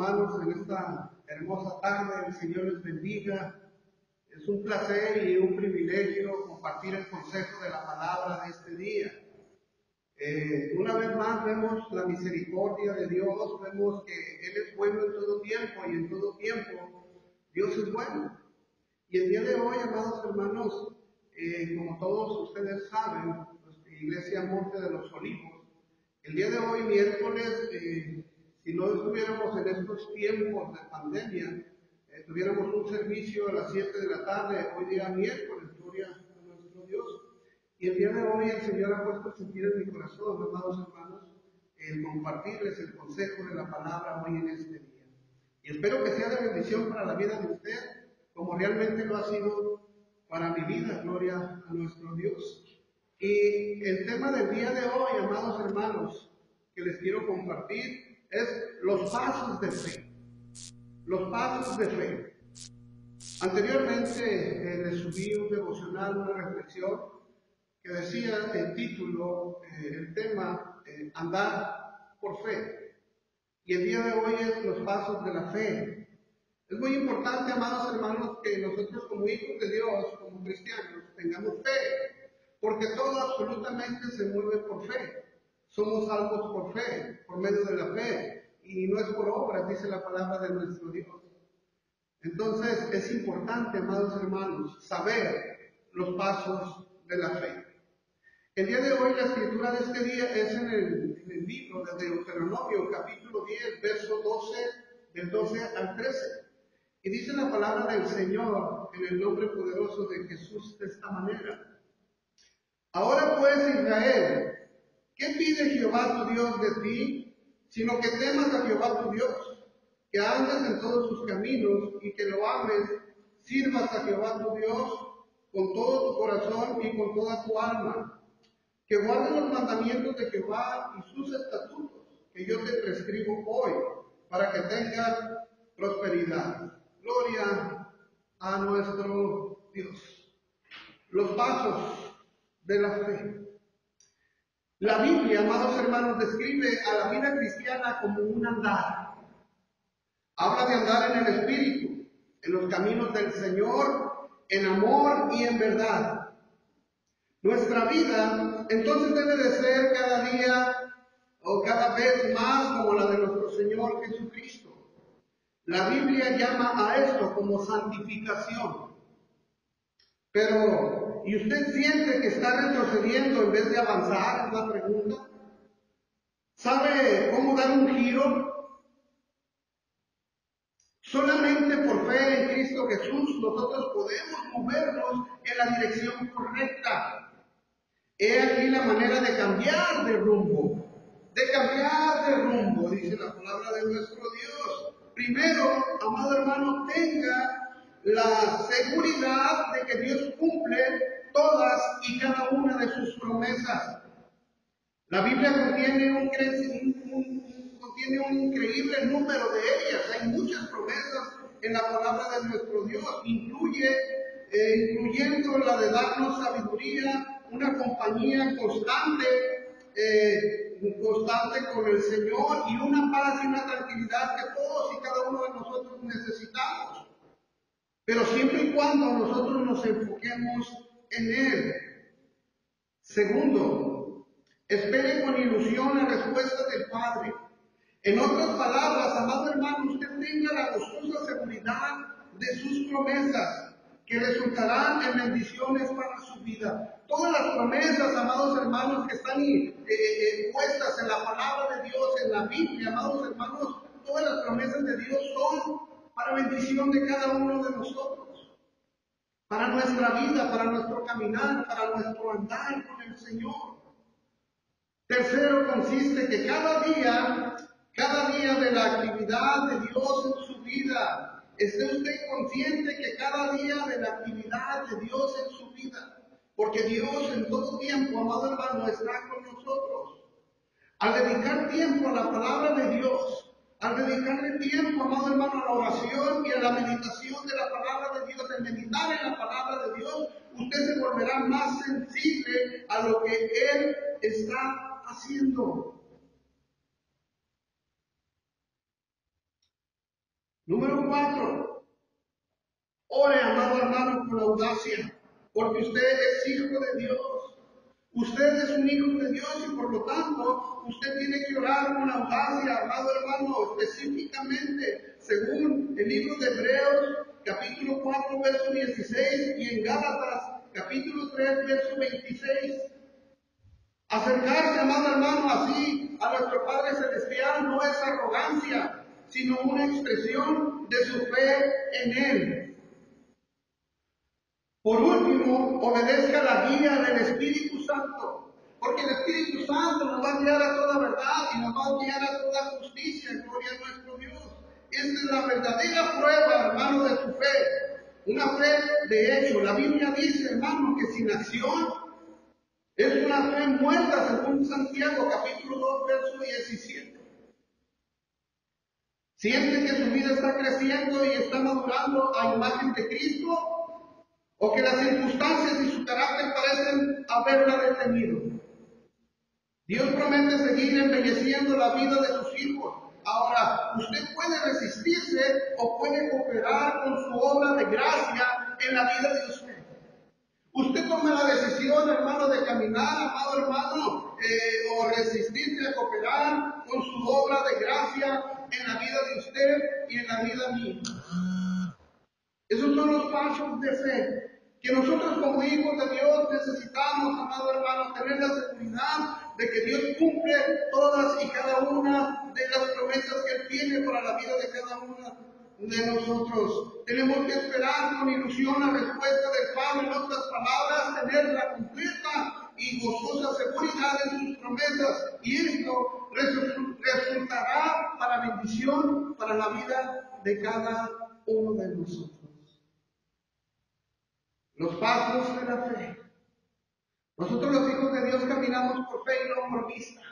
hermanos, en esta hermosa tarde. El Señor les bendiga. Es un placer y un privilegio compartir el consejo de la palabra de este día. Eh, una vez más vemos la misericordia de Dios, vemos que Él es bueno en todo tiempo y en todo tiempo Dios es bueno. Y el día de hoy, amados hermanos, eh, como todos ustedes saben, pues, Iglesia Monte de los Olivos, el día de hoy, miércoles, eh, si no estuviéramos en estos tiempos de pandemia, eh, tuviéramos un servicio a las 7 de la tarde, hoy día miércoles, gloria a nuestro Dios. Y el día de hoy el Señor ha puesto sentir en mi corazón, amados hermanos, el compartirles el consejo de la palabra hoy en este día. Y espero que sea de bendición para la vida de usted, como realmente lo ha sido para mi vida, gloria a nuestro Dios. Y el tema del día de hoy, amados hermanos, que les quiero compartir, es los pasos de fe. Los pasos de fe. Anteriormente eh, les subí un devocional, una reflexión, que decía el título, eh, el tema, eh, andar por fe. Y el día de hoy es los pasos de la fe. Es muy importante, amados hermanos, que nosotros como hijos de Dios, como cristianos, tengamos fe porque todo absolutamente se mueve por fe. Somos salvos por fe, por medio de la fe, y no es por obras, dice la palabra de nuestro Dios. Entonces es importante, amados hermanos, saber los pasos de la fe. El día de hoy, la escritura de este día es en el, en el libro de Deuteronomio, capítulo 10, verso 12, del 12 al 13. Y dice la palabra del Señor en el nombre poderoso de Jesús de esta manera. Ahora pues, Israel, ¿qué pide Jehová tu Dios de ti? Sino que temas a Jehová tu Dios, que andes en todos sus caminos y que lo ames, sirvas a Jehová tu Dios con todo tu corazón y con toda tu alma, que guardes los mandamientos de Jehová y sus estatutos, que yo te prescribo hoy, para que tengas prosperidad. Gloria a nuestro Dios. Los pasos de la fe. La Biblia, amados hermanos, describe a la vida cristiana como un andar. Habla de andar en el Espíritu, en los caminos del Señor, en amor y en verdad. Nuestra vida entonces debe de ser cada día o cada vez más como la de nuestro Señor Jesucristo. La Biblia llama a esto como santificación. Pero ¿Y usted siente que está retrocediendo en vez de avanzar? Es la pregunta. ¿Sabe cómo dar un giro? Solamente por fe en Cristo Jesús nosotros podemos movernos en la dirección correcta. He aquí la manera de cambiar de rumbo. De cambiar de rumbo, dice la palabra de nuestro Dios. Primero, amado hermano, tenga la seguridad de que Dios cumple todas y cada una de sus promesas. La Biblia contiene un, contiene un increíble número de ellas. Hay muchas promesas en la palabra de nuestro Dios. Incluye, eh, incluyendo la de darnos sabiduría, una compañía constante, eh, constante con el Señor y una paz y una tranquilidad que todos Pero siempre y cuando nosotros nos enfoquemos en Él. Segundo, espere con ilusión la respuesta del Padre. En otras palabras, amado hermano, usted tenga la gozosa seguridad de sus promesas que resultarán en bendiciones para su vida. Todas las promesas, amados hermanos, que están eh, eh, puestas en la palabra de Dios, en la Biblia, amados hermanos, todas las promesas de Dios son para bendición de cada uno de nosotros, para nuestra vida, para nuestro caminar, para nuestro andar con el Señor. Tercero consiste que cada día, cada día de la actividad de Dios en su vida, esté usted consciente que cada día de la actividad de Dios en su vida, porque Dios en todo tiempo, amado hermano, está con nosotros. Al dedicar tiempo a la palabra de Dios, al dedicarle tiempo, amado hermano, a la oración y a la meditación de la palabra de Dios, de meditar en la palabra de Dios, usted se volverá más sensible a lo que Él está haciendo. Número cuatro, ore, amado hermano, con audacia, porque usted es hijo de Dios. Usted es un hijo de Dios y por lo tanto usted tiene que orar con audacia, amado hermano, específicamente según el libro de Hebreos, capítulo 4, verso 16 y en Gálatas, capítulo 3, verso 26. Acercarse, amado hermano, así a nuestro Padre Celestial no es arrogancia, sino una expresión de su fe en Él. Por último, obedezca la guía del Espíritu Santo, porque el Espíritu Santo nos va a guiar a toda verdad y nos va a guiar a toda justicia, gloria a nuestro Dios. Esta es la verdadera prueba, hermano, de tu fe. Una fe de hecho. La Biblia dice, hermano, que sin acción es una fe muerta, según Santiago capítulo 2, verso 17. Siente que su vida está creciendo y está madurando a imagen de Cristo, o que las circunstancias y su carácter parecen haberla detenido. Dios promete seguir embelleciendo la vida de sus hijos. Ahora, usted puede resistirse o puede cooperar con su obra de gracia en la vida de usted. Usted toma la decisión, hermano, de caminar, amado hermano, eh, o resistirse a cooperar con su obra de gracia en la vida de usted y en la vida mía. Esos son los pasos de fe que nosotros como hijos de Dios necesitamos, amado hermano, tener la seguridad de que Dios cumple todas y cada una de las promesas que Él tiene para la vida de cada una de nosotros. Tenemos que esperar con ilusión la respuesta del Padre, en otras palabras, tener la completa y gozosa seguridad en sus promesas. Y esto resultará para bendición para la vida de cada uno de nosotros. Los pasos de la fe. Nosotros los hijos de Dios caminamos por fe y no por vista.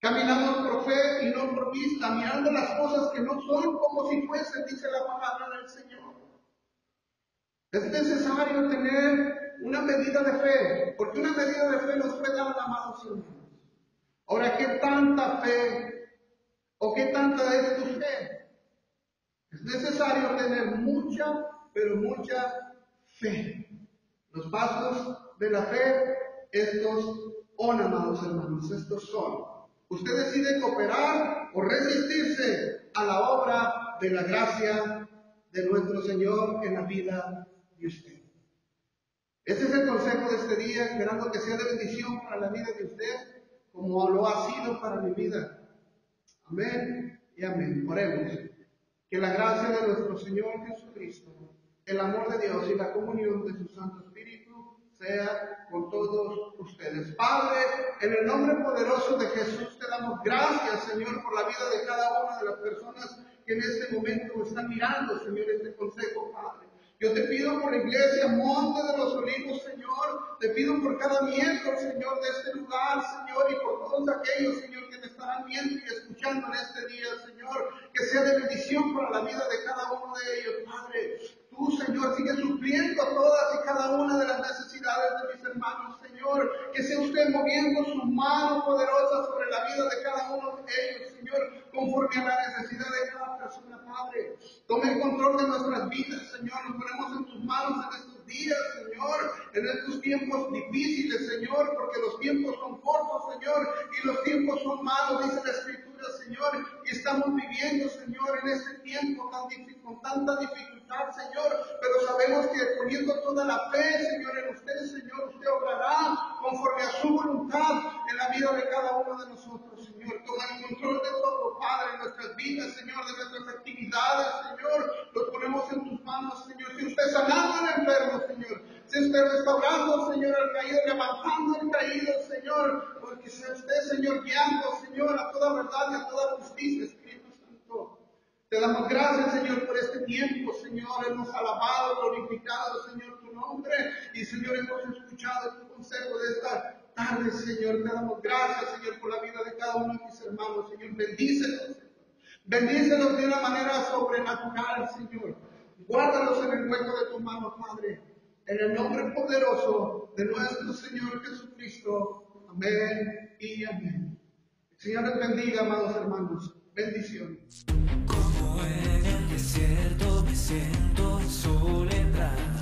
Caminamos por fe y no por vista, mirando las cosas que no son como si fuesen, dice la palabra del Señor. Es necesario tener una medida de fe, porque una medida de fe nos puede dar la mano Ahora, ¿qué tanta fe o qué tanta es tu fe? Es necesario tener mucha, pero mucha fe. Los pasos de la fe, estos son, amados hermanos, estos son Usted decide cooperar o resistirse a la obra de la gracia de nuestro Señor en la vida de usted. Ese es el consejo de este día, esperando que sea de bendición para la vida de usted, como lo ha sido para mi vida. Amén y amén. Oremos. Que la gracia de nuestro Señor Jesucristo, el amor de Dios y la comunión de su Santo Espíritu sea con todos ustedes. Padre, en el nombre poderoso de Jesús te damos gracias, Señor, por la vida de cada una de las personas que en este momento están mirando, Señor, este consejo, Padre. Yo te pido por la iglesia Monte de los Olivos, Señor. Te pido por cada miembro, Señor, de este lugar, Señor, y por todos aquellos, Señor, que me estarán viendo y escuchando en este día, Señor. Que sea de bendición para la vida de cada uno de ellos, Padre. Tú, Señor, sigue supliendo todas y cada una de las necesidades de mis hermanos, Señor. Que sea usted moviendo su mano poderosa sobre la vida de cada uno de ellos, Señor, conforme a la necesidad de cada persona, Padre. Tome el control de nuestras vidas, Señor. Nos ponemos en tus manos en estos días, Señor, en estos tiempos difíciles, Señor, porque los tiempos son cortos, Señor, y los tiempos son malos, dice la Escritura, Señor, y estamos viviendo, Señor, en este tiempo tan con tanta dificultad, Señor, pero sabemos que poniendo toda la fe, Señor, en usted, Señor, usted obrará conforme a su voluntad en la vida de cada uno de nosotros, Señor. Toma el control de todo, Padre, en nuestras vidas, Señor, de nuestras actividades, Señor. Los ponemos en tus manos, Señor. Si usted sanando al enfermo, Señor. Usted restaurando, Señor, al caído, levantando al caído, Señor. Porque sea usted, Señor, guiando, Señor, a toda verdad y a toda justicia, Espíritu Santo. Te damos gracias, Señor, por este tiempo, Señor. Hemos alabado, glorificado, Señor, tu nombre. Y, Señor, hemos escuchado tu consejo de esta tarde, Señor. Te damos gracias, Señor, por la vida de cada uno de mis hermanos, Señor. Bendícelos, Bendícelos de una manera sobrenatural, Señor. Guárdalos en el hueco de tu mano, Padre. En el nombre poderoso de nuestro Señor Jesucristo. Amén y amén. El Señor les bendiga, amados hermanos. Bendiciones. Como en el desierto me siento soledad.